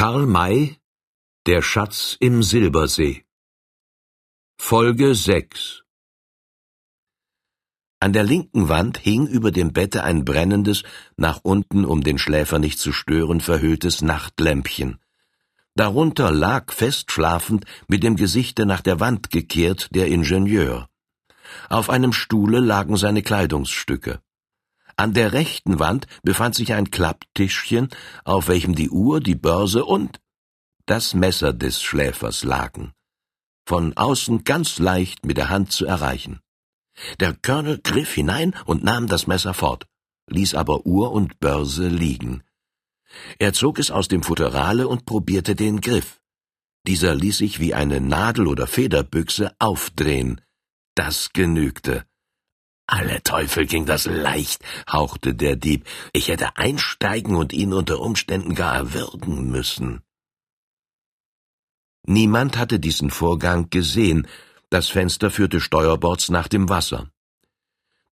Karl May Der Schatz im Silbersee Folge 6 An der linken Wand hing über dem Bette ein brennendes, nach unten, um den Schläfer nicht zu stören, verhülltes Nachtlämpchen. Darunter lag fest schlafend, mit dem Gesichte nach der Wand gekehrt, der Ingenieur. Auf einem Stuhle lagen seine Kleidungsstücke. An der rechten Wand befand sich ein Klapptischchen, auf welchem die Uhr, die Börse und das Messer des Schläfers lagen. Von außen ganz leicht mit der Hand zu erreichen. Der Colonel griff hinein und nahm das Messer fort, ließ aber Uhr und Börse liegen. Er zog es aus dem Futterale und probierte den Griff. Dieser ließ sich wie eine Nadel- oder Federbüchse aufdrehen. Das genügte. Alle Teufel ging das leicht, hauchte der Dieb. Ich hätte einsteigen und ihn unter Umständen gar erwürgen müssen. Niemand hatte diesen Vorgang gesehen. Das Fenster führte steuerbords nach dem Wasser.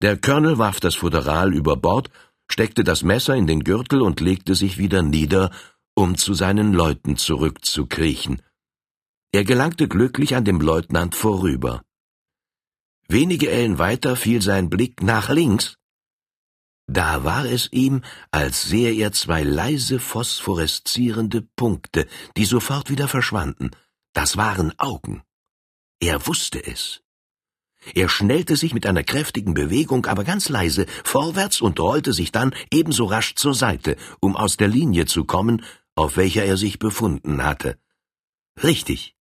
Der Colonel warf das Futteral über Bord, steckte das Messer in den Gürtel und legte sich wieder nieder, um zu seinen Leuten zurückzukriechen. Er gelangte glücklich an dem Leutnant vorüber. Wenige Ellen weiter fiel sein Blick nach links. Da war es ihm, als sähe er zwei leise phosphoreszierende Punkte, die sofort wieder verschwanden. Das waren Augen. Er wusste es. Er schnellte sich mit einer kräftigen Bewegung, aber ganz leise, vorwärts und rollte sich dann ebenso rasch zur Seite, um aus der Linie zu kommen, auf welcher er sich befunden hatte. Richtig.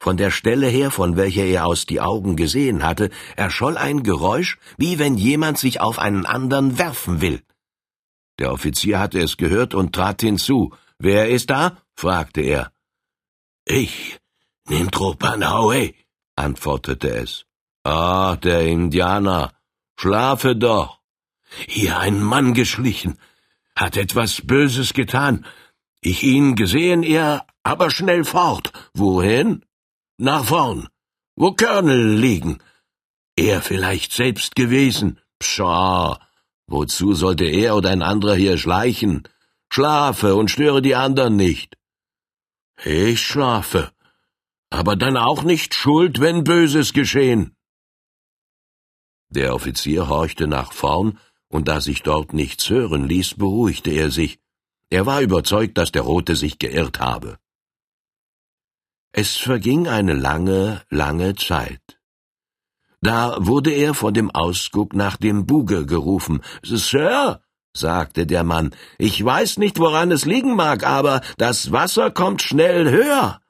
Von der Stelle her, von welcher er aus die Augen gesehen hatte, erscholl ein Geräusch, wie wenn jemand sich auf einen anderen werfen will. Der Offizier hatte es gehört und trat hinzu. Wer ist da? fragte er. Ich, Nintropanhaue, antwortete es. Ah, der Indianer. Schlafe doch. Hier ein Mann geschlichen, hat etwas Böses getan. Ich ihn gesehen, er aber schnell fort. Wohin? Nach vorn, wo Körnel liegen. Er vielleicht selbst gewesen. Pscha, wozu sollte er oder ein anderer hier schleichen? Schlafe und störe die anderen nicht. Ich schlafe, aber dann auch nicht schuld, wenn Böses geschehen. Der Offizier horchte nach vorn, und da sich dort nichts hören ließ, beruhigte er sich. Er war überzeugt, dass der Rote sich geirrt habe. Es verging eine lange, lange Zeit. Da wurde er von dem Ausguck nach dem Buge gerufen. Sir, sagte der Mann, ich weiß nicht, woran es liegen mag, aber das Wasser kommt schnell höher.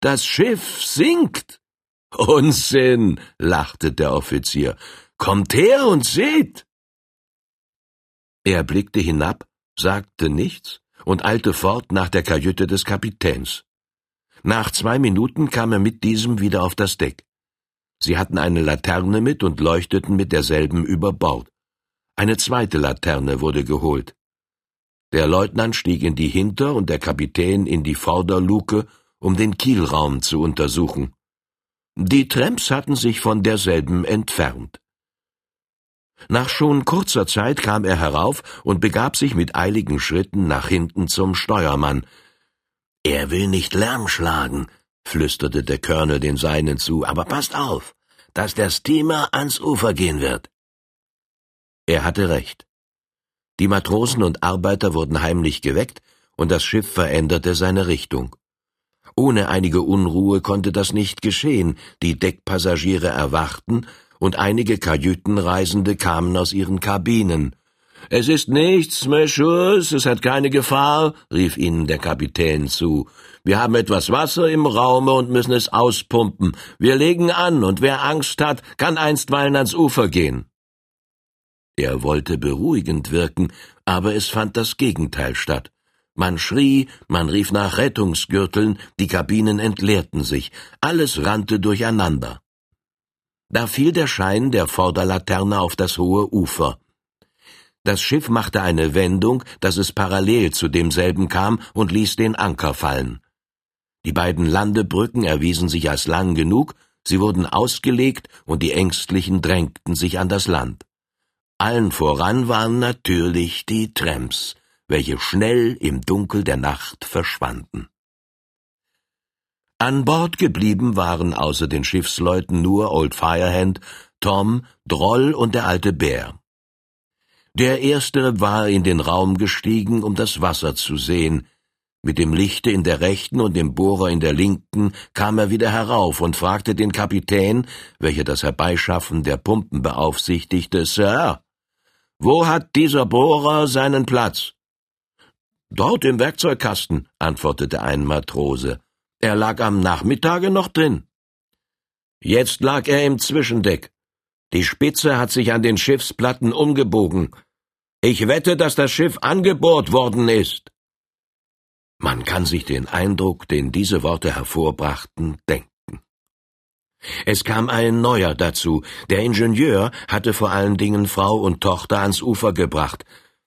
Das Schiff sinkt. Unsinn, lachte der Offizier. Kommt her und seht. Er blickte hinab, sagte nichts und eilte fort nach der Kajüte des Kapitäns. Nach zwei Minuten kam er mit diesem wieder auf das Deck. Sie hatten eine Laterne mit und leuchteten mit derselben über Bord. Eine zweite Laterne wurde geholt. Der Leutnant stieg in die Hinter- und der Kapitän in die Vorderluke, um den Kielraum zu untersuchen. Die Tramps hatten sich von derselben entfernt. Nach schon kurzer Zeit kam er herauf und begab sich mit eiligen Schritten nach hinten zum Steuermann, er will nicht Lärm schlagen, flüsterte der Colonel den Seinen zu, aber passt auf, dass der Steamer ans Ufer gehen wird. Er hatte recht. Die Matrosen und Arbeiter wurden heimlich geweckt, und das Schiff veränderte seine Richtung. Ohne einige Unruhe konnte das nicht geschehen, die Deckpassagiere erwachten, und einige Kajütenreisende kamen aus ihren Kabinen. Es ist nichts, Messieurs, es hat keine Gefahr, rief ihnen der Kapitän zu. Wir haben etwas Wasser im Raume und müssen es auspumpen. Wir legen an, und wer Angst hat, kann einstweilen ans Ufer gehen. Er wollte beruhigend wirken, aber es fand das Gegenteil statt. Man schrie, man rief nach Rettungsgürteln, die Kabinen entleerten sich, alles rannte durcheinander. Da fiel der Schein der Vorderlaterne auf das hohe Ufer. Das Schiff machte eine Wendung, dass es parallel zu demselben kam und ließ den Anker fallen. Die beiden Landebrücken erwiesen sich als lang genug, sie wurden ausgelegt und die Ängstlichen drängten sich an das Land. Allen voran waren natürlich die Tramps, welche schnell im Dunkel der Nacht verschwanden. An Bord geblieben waren außer den Schiffsleuten nur Old Firehand, Tom, Droll und der alte Bär. Der erstere war in den Raum gestiegen, um das Wasser zu sehen. Mit dem Lichte in der rechten und dem Bohrer in der linken kam er wieder herauf und fragte den Kapitän, welcher das Herbeischaffen der Pumpen beaufsichtigte, Sir, wo hat dieser Bohrer seinen Platz? Dort im Werkzeugkasten, antwortete ein Matrose. Er lag am Nachmittage noch drin. Jetzt lag er im Zwischendeck. Die Spitze hat sich an den Schiffsplatten umgebogen. Ich wette, dass das Schiff angebohrt worden ist. Man kann sich den Eindruck, den diese Worte hervorbrachten, denken. Es kam ein neuer dazu. Der Ingenieur hatte vor allen Dingen Frau und Tochter ans Ufer gebracht.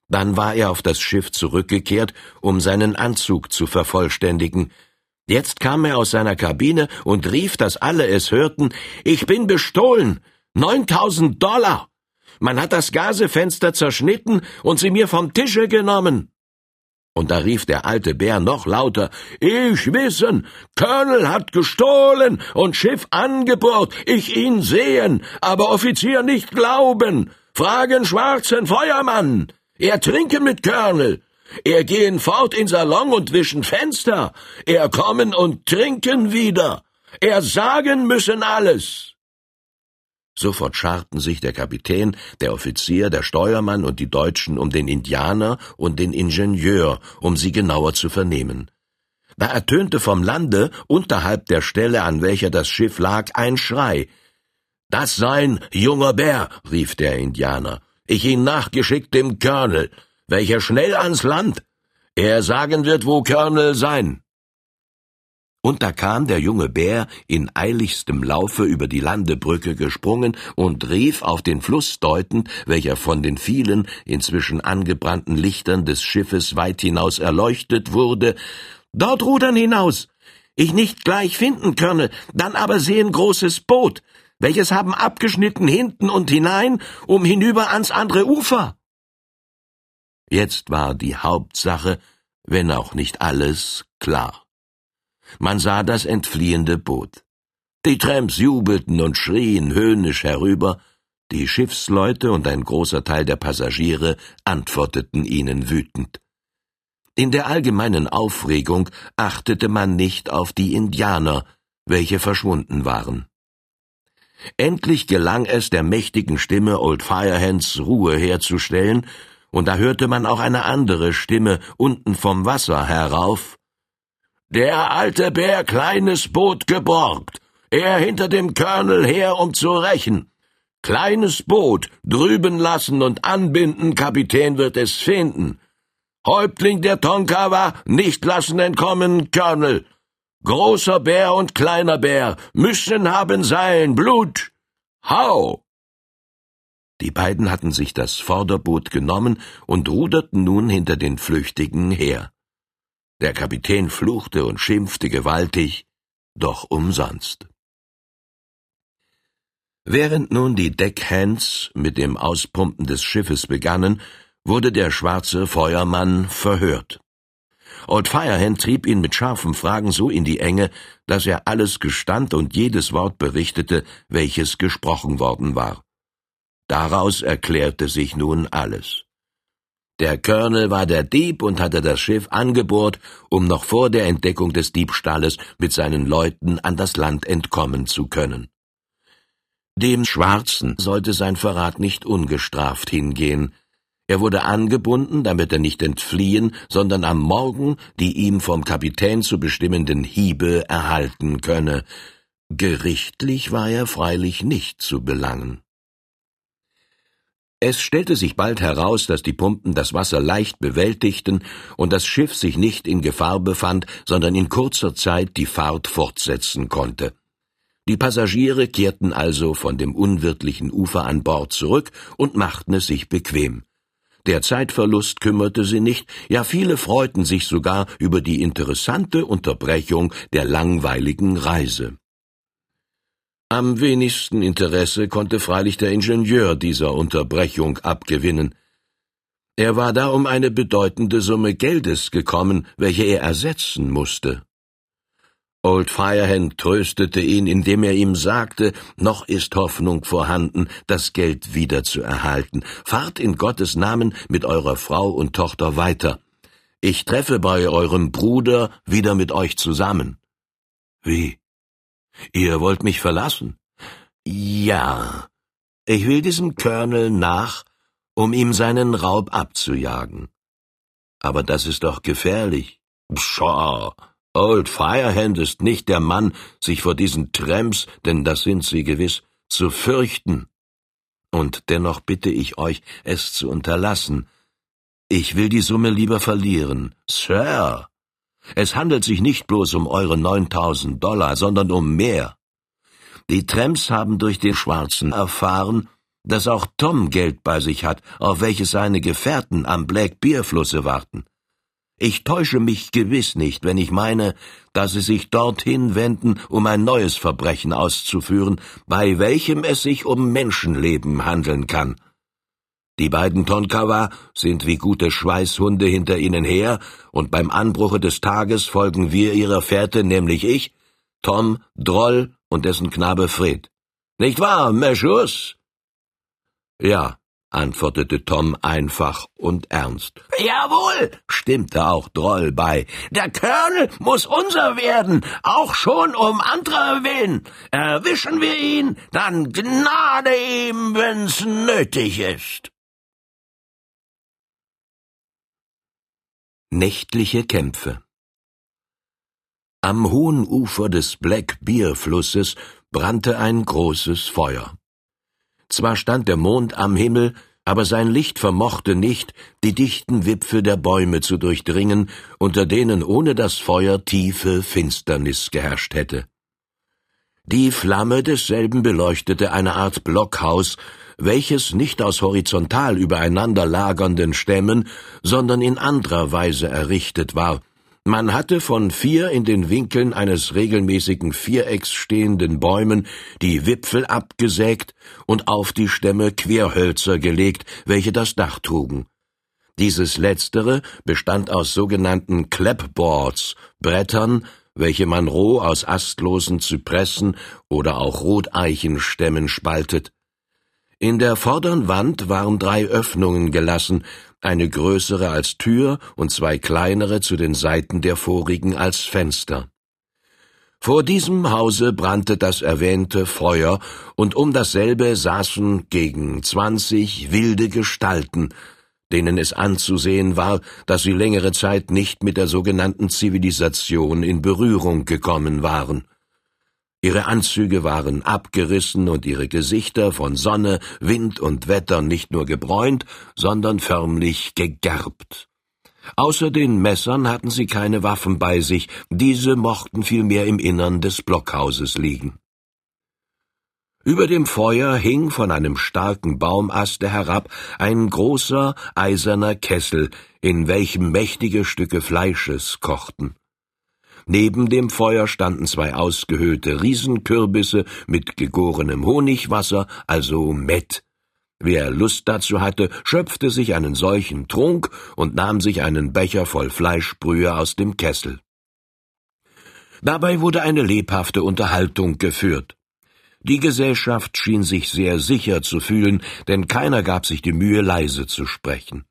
Dann war er auf das Schiff zurückgekehrt, um seinen Anzug zu vervollständigen. Jetzt kam er aus seiner Kabine und rief, dass alle es hörten, ich bin bestohlen. Neuntausend Dollar. Man hat das Gasefenster zerschnitten und sie mir vom Tische genommen. Und da rief der alte Bär noch lauter, ich wissen, Colonel hat gestohlen und Schiff angebohrt, ich ihn sehen, aber Offizier nicht glauben. Fragen schwarzen Feuermann. Er trinken mit Colonel. Er gehen fort in Salon und wischen Fenster. Er kommen und trinken wieder. Er sagen müssen alles. Sofort scharten sich der Kapitän, der Offizier, der Steuermann und die Deutschen um den Indianer und den Ingenieur, um sie genauer zu vernehmen. Da ertönte vom Lande, unterhalb der Stelle, an welcher das Schiff lag, ein Schrei. Das sein junger Bär, rief der Indianer. Ich ihn nachgeschickt dem Colonel welcher schnell ans Land. Er sagen wird, wo Colonel sein. Und da kam der junge Bär in eiligstem Laufe über die Landebrücke gesprungen und rief auf den Fluss deutend, welcher von den vielen, inzwischen angebrannten Lichtern des Schiffes weit hinaus erleuchtet wurde, Dort rudern hinaus! Ich nicht gleich finden könne, dann aber sehen großes Boot, welches haben abgeschnitten hinten und hinein, um hinüber ans andere Ufer. Jetzt war die Hauptsache, wenn auch nicht alles, klar. Man sah das entfliehende Boot. Die Tramps jubelten und schrien höhnisch herüber, die Schiffsleute und ein großer Teil der Passagiere antworteten ihnen wütend. In der allgemeinen Aufregung achtete man nicht auf die Indianer, welche verschwunden waren. Endlich gelang es der mächtigen Stimme Old Firehands Ruhe herzustellen und da hörte man auch eine andere Stimme unten vom Wasser herauf. Der alte Bär kleines Boot geborgt, er hinter dem Colonel her, um zu rächen. Kleines Boot drüben lassen und anbinden, Kapitän wird es finden. Häuptling der Tonkawa, nicht lassen entkommen, Colonel. Großer Bär und kleiner Bär müssen haben sein Blut. Hau! Die beiden hatten sich das Vorderboot genommen und ruderten nun hinter den Flüchtigen her. Der Kapitän fluchte und schimpfte gewaltig, doch umsonst. Während nun die Deckhands mit dem Auspumpen des Schiffes begannen, wurde der schwarze Feuermann verhört. Old Firehand trieb ihn mit scharfen Fragen so in die Enge, dass er alles gestand und jedes Wort berichtete, welches gesprochen worden war. Daraus erklärte sich nun alles. Der Colonel war der Dieb und hatte das Schiff angebohrt, um noch vor der Entdeckung des Diebstahles mit seinen Leuten an das Land entkommen zu können. Dem Schwarzen sollte sein Verrat nicht ungestraft hingehen. Er wurde angebunden, damit er nicht entfliehen, sondern am Morgen die ihm vom Kapitän zu bestimmenden Hiebe erhalten könne. Gerichtlich war er freilich nicht zu belangen. Es stellte sich bald heraus, dass die Pumpen das Wasser leicht bewältigten und das Schiff sich nicht in Gefahr befand, sondern in kurzer Zeit die Fahrt fortsetzen konnte. Die Passagiere kehrten also von dem unwirtlichen Ufer an Bord zurück und machten es sich bequem. Der Zeitverlust kümmerte sie nicht, ja viele freuten sich sogar über die interessante Unterbrechung der langweiligen Reise. Am wenigsten Interesse konnte freilich der Ingenieur dieser Unterbrechung abgewinnen. Er war da um eine bedeutende Summe Geldes gekommen, welche er ersetzen musste. Old Firehand tröstete ihn, indem er ihm sagte, noch ist Hoffnung vorhanden, das Geld wieder zu erhalten. Fahrt in Gottes Namen mit eurer Frau und Tochter weiter. Ich treffe bei eurem Bruder wieder mit euch zusammen. Wie? Ihr wollt mich verlassen? Ja. Ich will diesem Colonel nach, um ihm seinen Raub abzujagen. Aber das ist doch gefährlich. Pshaw! Old Firehand ist nicht der Mann, sich vor diesen Tramps, denn das sind sie gewiss, zu fürchten. Und dennoch bitte ich euch, es zu unterlassen. Ich will die Summe lieber verlieren. Sir! Es handelt sich nicht bloß um eure neuntausend Dollar, sondern um mehr. Die Tramps haben durch den Schwarzen erfahren, dass auch Tom Geld bei sich hat, auf welches seine Gefährten am Black Bear Flusse warten. Ich täusche mich gewiss nicht, wenn ich meine, dass sie sich dorthin wenden, um ein neues Verbrechen auszuführen, bei welchem es sich um Menschenleben handeln kann. Die beiden Tonkawa sind wie gute Schweißhunde hinter ihnen her, und beim Anbruche des Tages folgen wir ihrer Fährte, nämlich ich, Tom, Droll und dessen Knabe Fred. Nicht wahr, Meschus? Ja, antwortete Tom einfach und ernst. Jawohl, stimmte auch Droll bei. Der Colonel muss unser werden, auch schon um anderer willen. Erwischen wir ihn, dann Gnade ihm, wenn's nötig ist. Nächtliche Kämpfe Am hohen Ufer des Black Bear Flusses brannte ein großes Feuer. Zwar stand der Mond am Himmel, aber sein Licht vermochte nicht, die dichten Wipfel der Bäume zu durchdringen, unter denen ohne das Feuer tiefe Finsternis geherrscht hätte. Die Flamme desselben beleuchtete eine Art Blockhaus, welches nicht aus horizontal übereinander lagernden Stämmen, sondern in anderer Weise errichtet war, man hatte von vier in den Winkeln eines regelmäßigen Vierecks stehenden Bäumen die Wipfel abgesägt und auf die Stämme Querhölzer gelegt, welche das Dach trugen. Dieses letztere bestand aus sogenannten Clapboards, Brettern, welche man roh aus astlosen Zypressen oder auch Roteichenstämmen spaltet. In der vorderen Wand waren drei Öffnungen gelassen, eine größere als Tür und zwei kleinere zu den Seiten der vorigen als Fenster. Vor diesem Hause brannte das erwähnte Feuer, und um dasselbe saßen gegen zwanzig wilde Gestalten, denen es anzusehen war, dass sie längere Zeit nicht mit der sogenannten Zivilisation in Berührung gekommen waren. Ihre Anzüge waren abgerissen und ihre Gesichter von Sonne, Wind und Wetter nicht nur gebräunt, sondern förmlich gegerbt. Außer den Messern hatten sie keine Waffen bei sich, diese mochten vielmehr im Innern des Blockhauses liegen. Über dem Feuer hing von einem starken Baumaste herab ein großer eiserner Kessel, in welchem mächtige Stücke Fleisches kochten. Neben dem Feuer standen zwei ausgehöhlte Riesenkürbisse mit gegorenem Honigwasser, also Mett. Wer Lust dazu hatte, schöpfte sich einen solchen Trunk und nahm sich einen Becher voll Fleischbrühe aus dem Kessel. Dabei wurde eine lebhafte Unterhaltung geführt. Die Gesellschaft schien sich sehr sicher zu fühlen, denn keiner gab sich die Mühe, leise zu sprechen.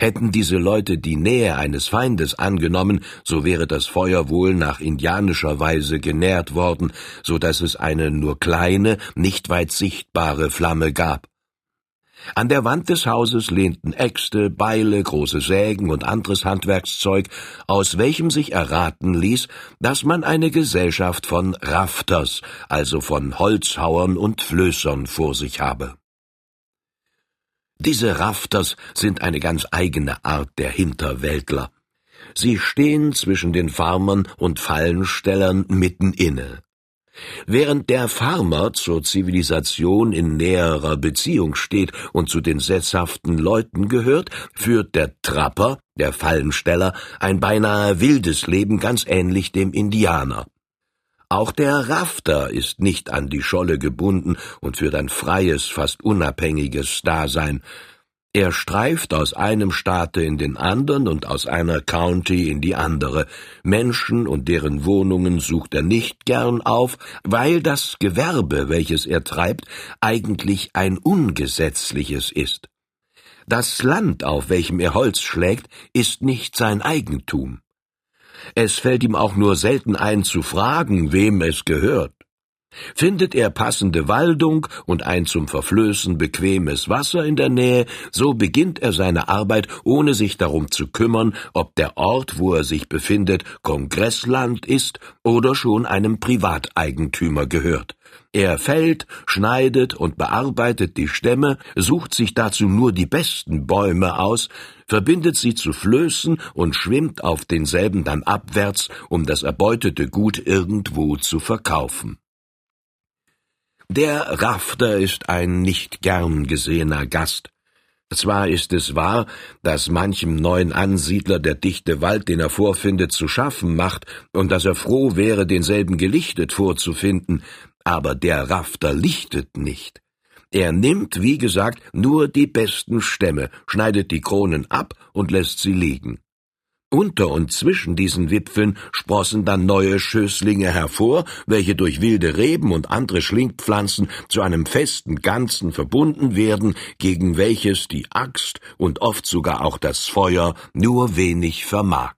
Hätten diese Leute die Nähe eines Feindes angenommen, so wäre das Feuer wohl nach indianischer Weise genährt worden, so dass es eine nur kleine, nicht weit sichtbare Flamme gab. An der Wand des Hauses lehnten Äxte, Beile, große Sägen und anderes Handwerkszeug, aus welchem sich erraten ließ, dass man eine Gesellschaft von Rafters, also von Holzhauern und Flößern vor sich habe. Diese Rafters sind eine ganz eigene Art der Hinterwäldler. Sie stehen zwischen den Farmern und Fallenstellern mitten inne. Während der Farmer zur Zivilisation in näherer Beziehung steht und zu den sesshaften Leuten gehört, führt der Trapper, der Fallensteller, ein beinahe wildes Leben ganz ähnlich dem Indianer. Auch der Rafter ist nicht an die Scholle gebunden und führt ein freies, fast unabhängiges Dasein. Er streift aus einem Staate in den anderen und aus einer County in die andere. Menschen und deren Wohnungen sucht er nicht gern auf, weil das Gewerbe, welches er treibt, eigentlich ein ungesetzliches ist. Das Land, auf welchem er Holz schlägt, ist nicht sein Eigentum. Es fällt ihm auch nur selten ein zu fragen, wem es gehört. Findet er passende Waldung und ein zum Verflößen bequemes Wasser in der Nähe, so beginnt er seine Arbeit, ohne sich darum zu kümmern, ob der Ort, wo er sich befindet, Kongressland ist oder schon einem Privateigentümer gehört. Er fällt, schneidet und bearbeitet die Stämme, sucht sich dazu nur die besten Bäume aus, verbindet sie zu Flößen und schwimmt auf denselben dann abwärts, um das erbeutete Gut irgendwo zu verkaufen. Der Rafter ist ein nicht gern gesehener Gast. Zwar ist es wahr, dass manchem neuen Ansiedler der dichte Wald, den er vorfindet, zu schaffen macht und dass er froh wäre, denselben gelichtet vorzufinden, aber der Rafter lichtet nicht. Er nimmt, wie gesagt, nur die besten Stämme, schneidet die Kronen ab und lässt sie liegen. Unter und zwischen diesen Wipfeln sprossen dann neue Schößlinge hervor, welche durch wilde Reben und andere Schlingpflanzen zu einem festen Ganzen verbunden werden, gegen welches die Axt und oft sogar auch das Feuer nur wenig vermag.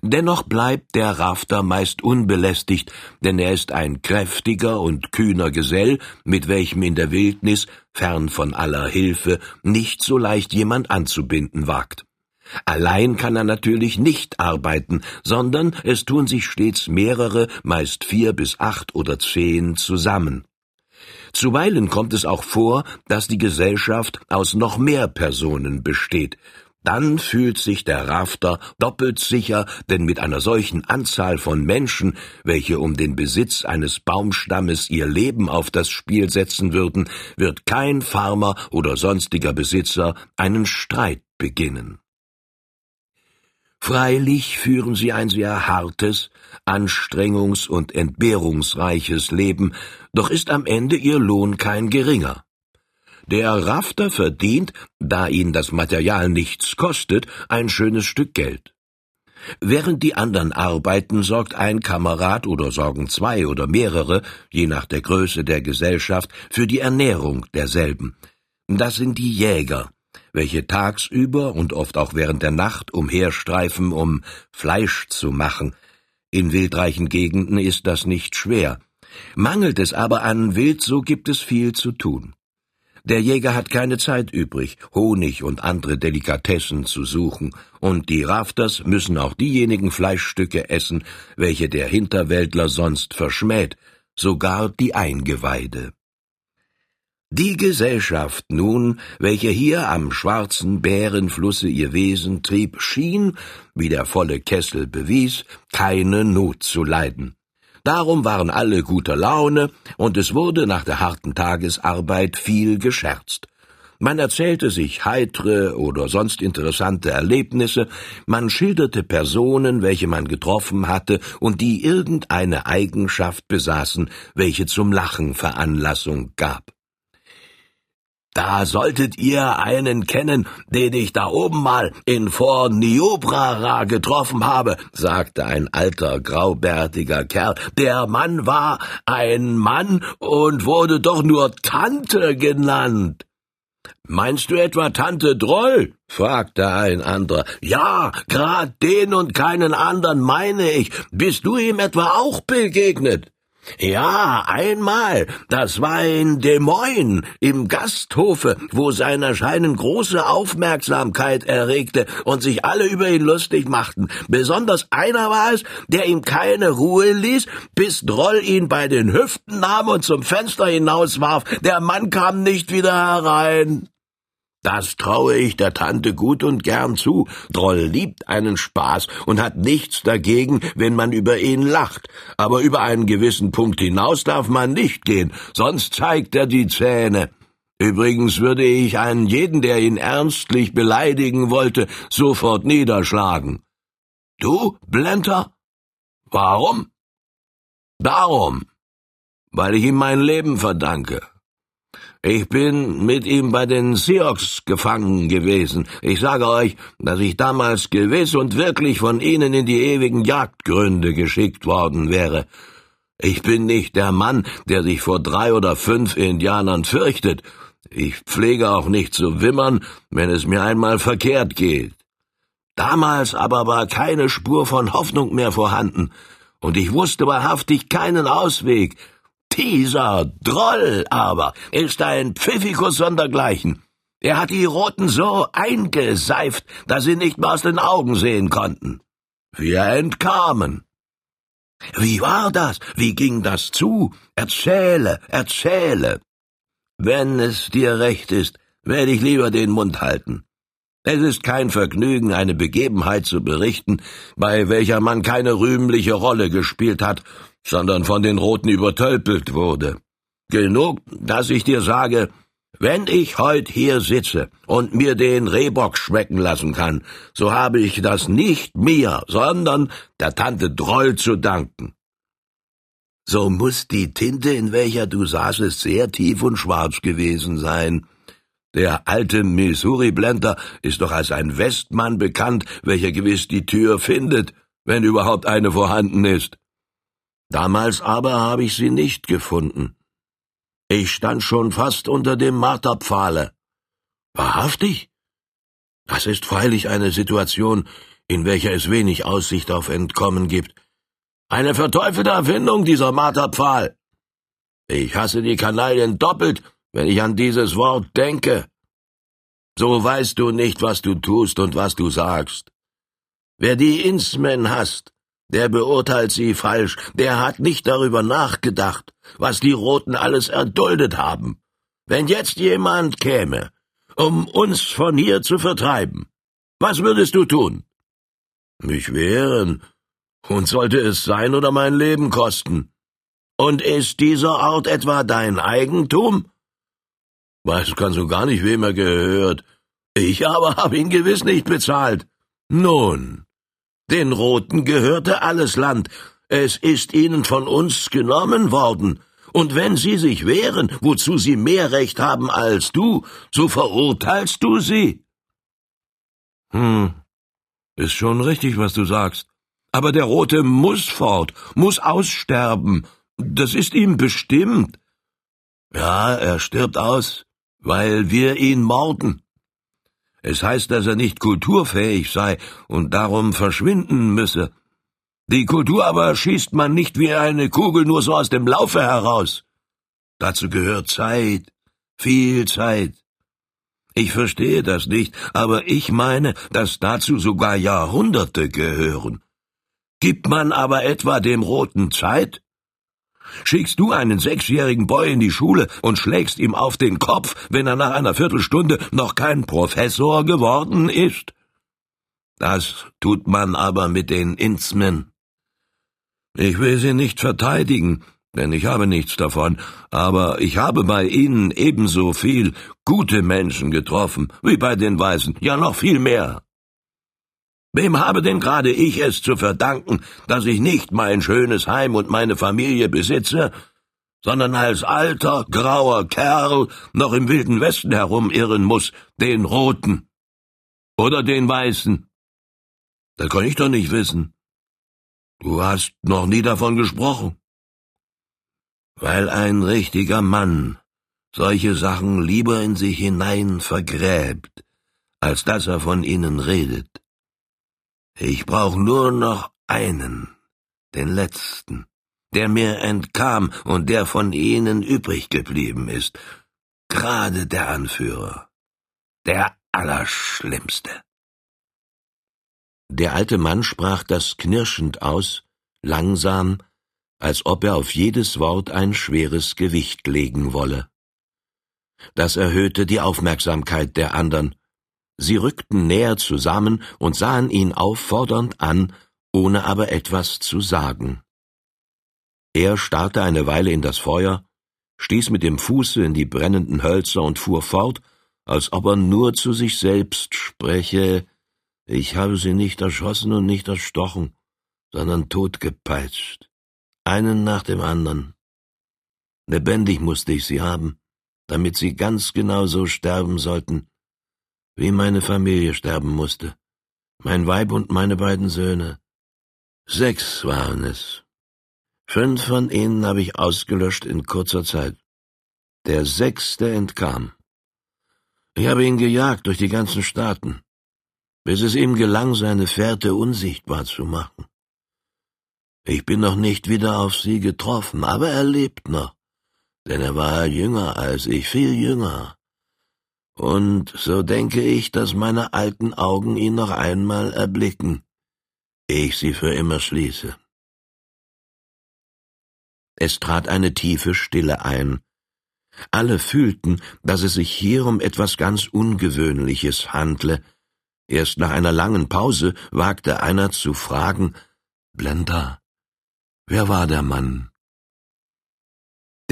Dennoch bleibt der Rafter meist unbelästigt, denn er ist ein kräftiger und kühner Gesell, mit welchem in der Wildnis, fern von aller Hilfe, nicht so leicht jemand anzubinden wagt. Allein kann er natürlich nicht arbeiten, sondern es tun sich stets mehrere, meist vier bis acht oder zehn zusammen. Zuweilen kommt es auch vor, dass die Gesellschaft aus noch mehr Personen besteht. Dann fühlt sich der Rafter doppelt sicher, denn mit einer solchen Anzahl von Menschen, welche um den Besitz eines Baumstammes ihr Leben auf das Spiel setzen würden, wird kein Farmer oder sonstiger Besitzer einen Streit beginnen. Freilich führen sie ein sehr hartes, anstrengungs- und entbehrungsreiches Leben, doch ist am Ende ihr Lohn kein geringer. Der Rafter verdient, da ihn das Material nichts kostet, ein schönes Stück Geld. Während die anderen arbeiten, sorgt ein Kamerad oder sorgen zwei oder mehrere, je nach der Größe der Gesellschaft, für die Ernährung derselben. Das sind die Jäger, welche tagsüber und oft auch während der Nacht umherstreifen, um Fleisch zu machen. In wildreichen Gegenden ist das nicht schwer. Mangelt es aber an Wild, so gibt es viel zu tun. Der Jäger hat keine Zeit übrig, Honig und andere Delikatessen zu suchen, und die Rafters müssen auch diejenigen Fleischstücke essen, welche der Hinterwäldler sonst verschmäht, sogar die Eingeweide. Die Gesellschaft nun, welche hier am schwarzen Bärenflusse ihr Wesen trieb, schien, wie der volle Kessel bewies, keine Not zu leiden. Darum waren alle guter Laune, und es wurde nach der harten Tagesarbeit viel gescherzt. Man erzählte sich heitre oder sonst interessante Erlebnisse, man schilderte Personen, welche man getroffen hatte und die irgendeine Eigenschaft besaßen, welche zum Lachen Veranlassung gab. Da solltet ihr einen kennen, den ich da oben mal in Fort Niobrara getroffen habe, sagte ein alter, graubärtiger Kerl. Der Mann war ein Mann und wurde doch nur Tante genannt. Meinst du etwa Tante Droll? fragte ein anderer. Ja, grad den und keinen anderen meine ich. Bist du ihm etwa auch begegnet? Ja, einmal. Das war in Des Moines im Gasthofe, wo sein Erscheinen große Aufmerksamkeit erregte und sich alle über ihn lustig machten. Besonders einer war es, der ihm keine Ruhe ließ, bis Droll ihn bei den Hüften nahm und zum Fenster hinauswarf. Der Mann kam nicht wieder herein. Das traue ich der Tante gut und gern zu. Droll liebt einen Spaß und hat nichts dagegen, wenn man über ihn lacht. Aber über einen gewissen Punkt hinaus darf man nicht gehen, sonst zeigt er die Zähne. Übrigens würde ich einen jeden, der ihn ernstlich beleidigen wollte, sofort niederschlagen. Du, Blenter? Warum? Darum, weil ich ihm mein Leben verdanke. Ich bin mit ihm bei den Sioux gefangen gewesen. Ich sage euch, dass ich damals gewiss und wirklich von ihnen in die ewigen Jagdgründe geschickt worden wäre. Ich bin nicht der Mann, der sich vor drei oder fünf Indianern fürchtet. Ich pflege auch nicht zu wimmern, wenn es mir einmal verkehrt geht. Damals aber war keine Spur von Hoffnung mehr vorhanden, und ich wusste wahrhaftig keinen Ausweg. Dieser Droll aber ist ein Pfiffikus sondergleichen. Er hat die Roten so eingeseift, dass sie nicht mehr aus den Augen sehen konnten. Wir entkamen. Wie war das? Wie ging das zu? Erzähle, erzähle. Wenn es dir recht ist, werde ich lieber den Mund halten. Es ist kein Vergnügen, eine Begebenheit zu berichten, bei welcher man keine rühmliche Rolle gespielt hat, sondern von den Roten übertölpelt wurde. Genug, dass ich dir sage, wenn ich heut hier sitze und mir den Rehbock schmecken lassen kann, so habe ich das nicht mir, sondern der Tante Droll zu danken. So muss die Tinte, in welcher du saßest, sehr tief und schwarz gewesen sein, der alte Missouri-Blender ist doch als ein Westmann bekannt, welcher gewiss die Tür findet, wenn überhaupt eine vorhanden ist. Damals aber habe ich sie nicht gefunden. Ich stand schon fast unter dem Marterpfahle. Wahrhaftig? Das ist freilich eine Situation, in welcher es wenig Aussicht auf Entkommen gibt. Eine verteufelte Erfindung, dieser Marterpfahl. Ich hasse die Kanaillen doppelt, wenn ich an dieses Wort denke. So weißt du nicht, was du tust und was du sagst. Wer die Insmen hasst, der beurteilt sie falsch, der hat nicht darüber nachgedacht, was die Roten alles erduldet haben. Wenn jetzt jemand käme, um uns von hier zu vertreiben, was würdest du tun? Mich wehren, und sollte es sein oder mein Leben kosten. Und ist dieser Ort etwa dein Eigentum? Weiß kannst du gar nicht, wem er gehört. Ich aber hab ihn gewiss nicht bezahlt. Nun, den Roten gehörte alles Land. Es ist ihnen von uns genommen worden. Und wenn sie sich wehren, wozu sie mehr Recht haben als du, so verurteilst du sie. Hm, ist schon richtig, was du sagst. Aber der Rote muss fort, muss aussterben. Das ist ihm bestimmt. Ja, er stirbt aus weil wir ihn morden. Es heißt, dass er nicht kulturfähig sei und darum verschwinden müsse. Die Kultur aber schießt man nicht wie eine Kugel nur so aus dem Laufe heraus. Dazu gehört Zeit, viel Zeit. Ich verstehe das nicht, aber ich meine, dass dazu sogar Jahrhunderte gehören. Gibt man aber etwa dem Roten Zeit, Schickst du einen sechsjährigen Boy in die Schule und schlägst ihm auf den Kopf, wenn er nach einer Viertelstunde noch kein Professor geworden ist? Das tut man aber mit den Inzmen. Ich will sie nicht verteidigen, denn ich habe nichts davon, aber ich habe bei ihnen ebenso viel gute Menschen getroffen wie bei den Weißen, ja noch viel mehr. Wem habe denn gerade ich es zu verdanken, dass ich nicht mein schönes Heim und meine Familie besitze, sondern als alter, grauer Kerl noch im wilden Westen herumirren muss, den Roten oder den Weißen? Das kann ich doch nicht wissen. Du hast noch nie davon gesprochen. Weil ein richtiger Mann solche Sachen lieber in sich hinein vergräbt, als dass er von ihnen redet. Ich brauch nur noch einen, den letzten, der mir entkam und der von ihnen übrig geblieben ist. Gerade der Anführer. Der Allerschlimmste. Der alte Mann sprach das knirschend aus, langsam, als ob er auf jedes Wort ein schweres Gewicht legen wolle. Das erhöhte die Aufmerksamkeit der andern, Sie rückten näher zusammen und sahen ihn auffordernd an, ohne aber etwas zu sagen. Er starrte eine Weile in das Feuer, stieß mit dem Fuße in die brennenden Hölzer und fuhr fort, als ob er nur zu sich selbst spreche Ich habe sie nicht erschossen und nicht erstochen, sondern totgepeitscht, einen nach dem anderen. Lebendig musste ich sie haben, damit sie ganz genau so sterben sollten, wie meine Familie sterben musste, mein Weib und meine beiden Söhne. Sechs waren es. Fünf von ihnen habe ich ausgelöscht in kurzer Zeit. Der sechste entkam. Ich habe ihn gejagt durch die ganzen Staaten, bis es ihm gelang, seine Fährte unsichtbar zu machen. Ich bin noch nicht wieder auf sie getroffen, aber er lebt noch, denn er war jünger als ich, viel jünger. Und so denke ich, dass meine alten Augen ihn noch einmal erblicken, ehe ich sie für immer schließe. Es trat eine tiefe Stille ein. Alle fühlten, dass es sich hier um etwas ganz Ungewöhnliches handle. Erst nach einer langen Pause wagte einer zu fragen Blender, wer war der Mann?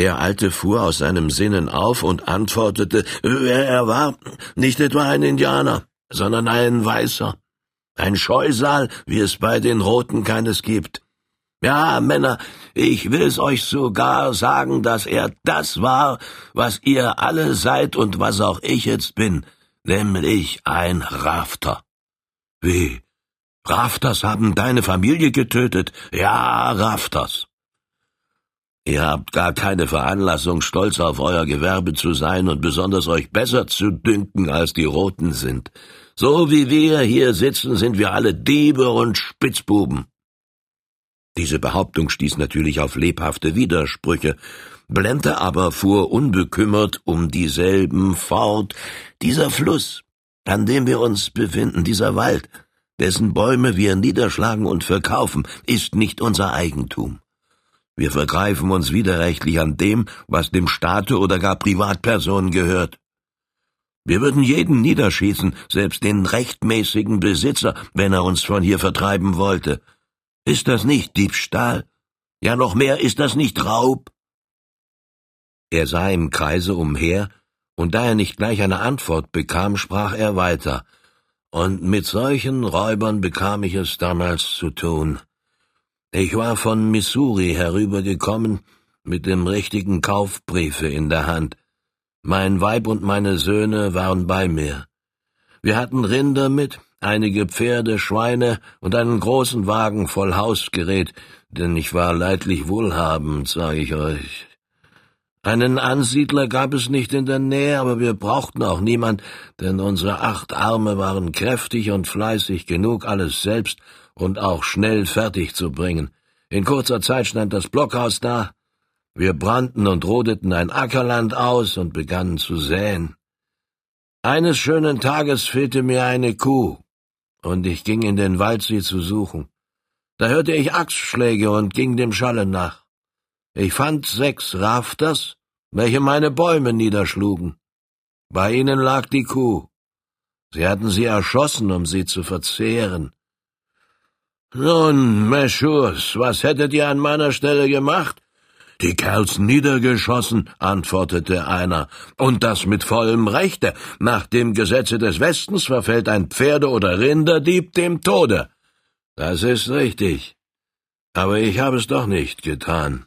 Der Alte fuhr aus seinem Sinnen auf und antwortete, er war, nicht etwa ein Indianer, sondern ein Weißer, ein Scheusal, wie es bei den Roten keines gibt. Ja, Männer, ich will's euch sogar sagen, dass er das war, was ihr alle seid und was auch ich jetzt bin, nämlich ein Rafter. Wie? Rafters haben deine Familie getötet? Ja, Rafters. Ihr habt gar keine Veranlassung, stolz auf euer Gewerbe zu sein und besonders euch besser zu dünken, als die Roten sind. So wie wir hier sitzen, sind wir alle Diebe und Spitzbuben. Diese Behauptung stieß natürlich auf lebhafte Widersprüche. Blente aber fuhr unbekümmert um dieselben fort. Dieser Fluss, an dem wir uns befinden, dieser Wald, dessen Bäume wir niederschlagen und verkaufen, ist nicht unser Eigentum. Wir vergreifen uns widerrechtlich an dem, was dem Staate oder gar Privatpersonen gehört. Wir würden jeden niederschießen, selbst den rechtmäßigen Besitzer, wenn er uns von hier vertreiben wollte. Ist das nicht Diebstahl? Ja, noch mehr ist das nicht Raub? Er sah im Kreise umher, und da er nicht gleich eine Antwort bekam, sprach er weiter. Und mit solchen Räubern bekam ich es damals zu tun. Ich war von Missouri herübergekommen, mit dem richtigen Kaufbriefe in der Hand. Mein Weib und meine Söhne waren bei mir. Wir hatten Rinder mit, einige Pferde, Schweine und einen großen Wagen voll Hausgerät, denn ich war leidlich wohlhabend, sage ich euch. Einen Ansiedler gab es nicht in der Nähe, aber wir brauchten auch niemand, denn unsere acht Arme waren kräftig und fleißig genug, alles selbst und auch schnell fertig zu bringen. In kurzer Zeit stand das Blockhaus da, wir brannten und rodeten ein Ackerland aus und begannen zu säen. Eines schönen Tages fehlte mir eine Kuh und ich ging in den Wald, sie zu suchen. Da hörte ich Axtschläge und ging dem Schalle nach. Ich fand sechs Rafters, welche meine Bäume niederschlugen. Bei ihnen lag die Kuh. Sie hatten sie erschossen, um sie zu verzehren. Nun, Meschurs, was hättet ihr an meiner Stelle gemacht? Die Kerls niedergeschossen, antwortete einer, und das mit vollem Rechte. Nach dem Gesetze des Westens verfällt ein Pferde- oder Rinderdieb dem Tode. Das ist richtig. Aber ich habe es doch nicht getan.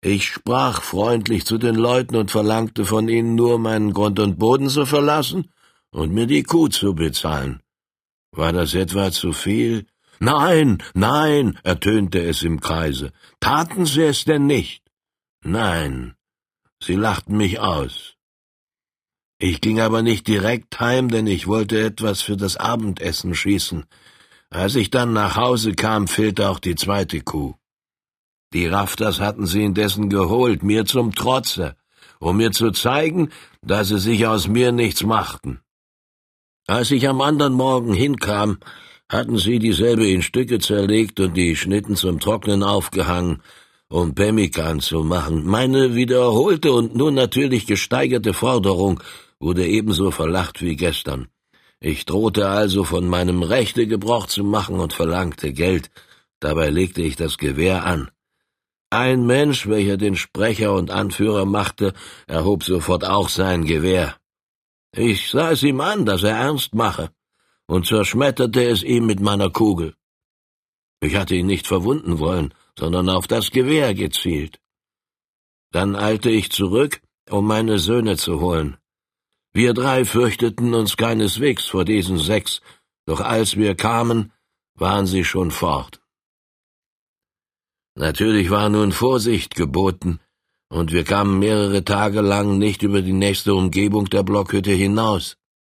Ich sprach freundlich zu den Leuten und verlangte von ihnen nur, meinen Grund und Boden zu verlassen und mir die Kuh zu bezahlen. War das etwa zu viel? Nein, nein, ertönte es im Kreise. Taten sie es denn nicht? Nein, sie lachten mich aus. Ich ging aber nicht direkt heim, denn ich wollte etwas für das Abendessen schießen. Als ich dann nach Hause kam, fehlte auch die zweite Kuh. Die Rafters hatten sie indessen geholt, mir zum Trotze, um mir zu zeigen, dass sie sich aus mir nichts machten. Als ich am anderen Morgen hinkam, hatten sie dieselbe in Stücke zerlegt und die Schnitten zum Trocknen aufgehangen, um Pemmikan zu machen. Meine wiederholte und nun natürlich gesteigerte Forderung wurde ebenso verlacht wie gestern. Ich drohte also von meinem Rechte Gebrauch zu machen und verlangte Geld. Dabei legte ich das Gewehr an. Ein Mensch, welcher den Sprecher und Anführer machte, erhob sofort auch sein Gewehr. Ich sah es ihm an, dass er ernst mache, und zerschmetterte es ihm mit meiner Kugel. Ich hatte ihn nicht verwunden wollen, sondern auf das Gewehr gezielt. Dann eilte ich zurück, um meine Söhne zu holen. Wir drei fürchteten uns keineswegs vor diesen sechs, doch als wir kamen, waren sie schon fort. Natürlich war nun Vorsicht geboten, und wir kamen mehrere Tage lang nicht über die nächste Umgebung der Blockhütte hinaus.